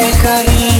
करी